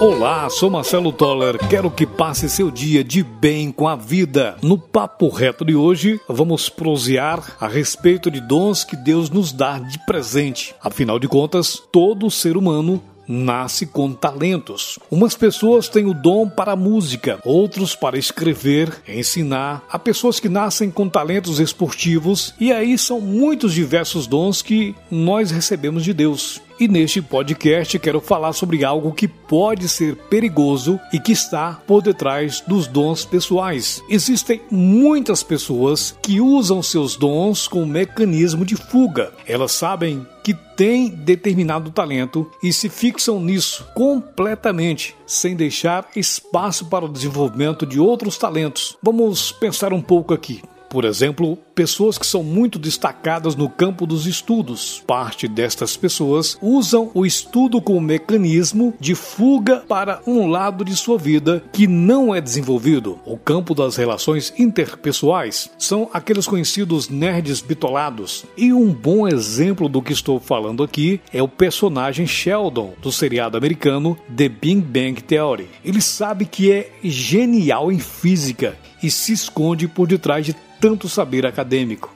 Olá, sou Marcelo Toller. Quero que passe seu dia de bem com a vida. No papo reto de hoje, vamos prosear a respeito de dons que Deus nos dá de presente. Afinal de contas, todo ser humano nasce com talentos. Umas pessoas têm o dom para a música, outros para escrever, ensinar. Há pessoas que nascem com talentos esportivos e aí são muitos diversos dons que nós recebemos de Deus. E neste podcast quero falar sobre algo que pode ser perigoso e que está por detrás dos dons pessoais. Existem muitas pessoas que usam seus dons como mecanismo de fuga. Elas sabem que têm determinado talento e se fixam nisso completamente, sem deixar espaço para o desenvolvimento de outros talentos. Vamos pensar um pouco aqui. Por exemplo, pessoas que são muito destacadas no campo dos estudos. Parte destas pessoas usam o estudo como mecanismo de fuga para um lado de sua vida que não é desenvolvido. O campo das relações interpessoais são aqueles conhecidos nerds bitolados. E um bom exemplo do que estou falando aqui é o personagem Sheldon do seriado americano The Big Bang Theory. Ele sabe que é genial em física e se esconde por detrás de tanto saber acadêmico.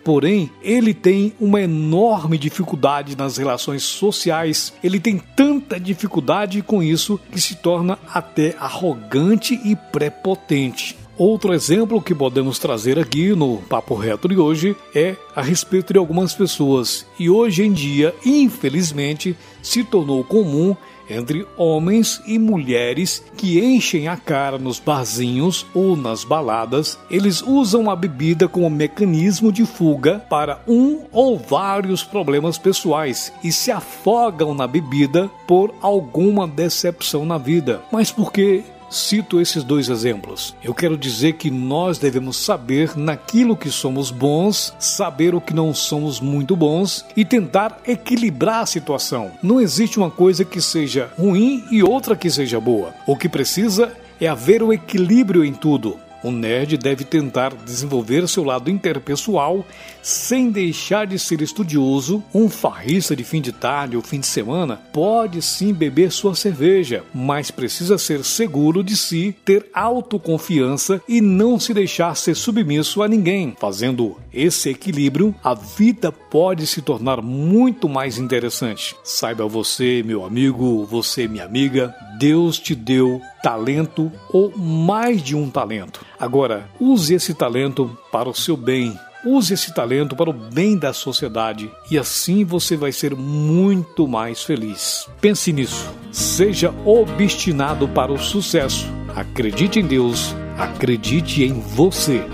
Porém, ele tem uma enorme dificuldade nas relações sociais, ele tem tanta dificuldade com isso que se torna até arrogante e prepotente. Outro exemplo que podemos trazer aqui no Papo Reto de hoje é a respeito de algumas pessoas. E hoje em dia, infelizmente, se tornou comum entre homens e mulheres que enchem a cara nos barzinhos ou nas baladas. Eles usam a bebida como mecanismo de fuga para um ou vários problemas pessoais e se afogam na bebida por alguma decepção na vida. Mas por que Cito esses dois exemplos. Eu quero dizer que nós devemos saber naquilo que somos bons, saber o que não somos muito bons e tentar equilibrar a situação. Não existe uma coisa que seja ruim e outra que seja boa. O que precisa é haver o equilíbrio em tudo. O nerd deve tentar desenvolver seu lado interpessoal sem deixar de ser estudioso. Um farrista de fim de tarde ou fim de semana pode sim beber sua cerveja, mas precisa ser seguro de si, ter autoconfiança e não se deixar ser submisso a ninguém. Fazendo esse equilíbrio, a vida pode se tornar muito mais interessante. Saiba você, meu amigo, você, minha amiga, Deus te deu talento ou mais de um talento. Agora, use esse talento para o seu bem. Use esse talento para o bem da sociedade e assim você vai ser muito mais feliz. Pense nisso. Seja obstinado para o sucesso. Acredite em Deus, acredite em você.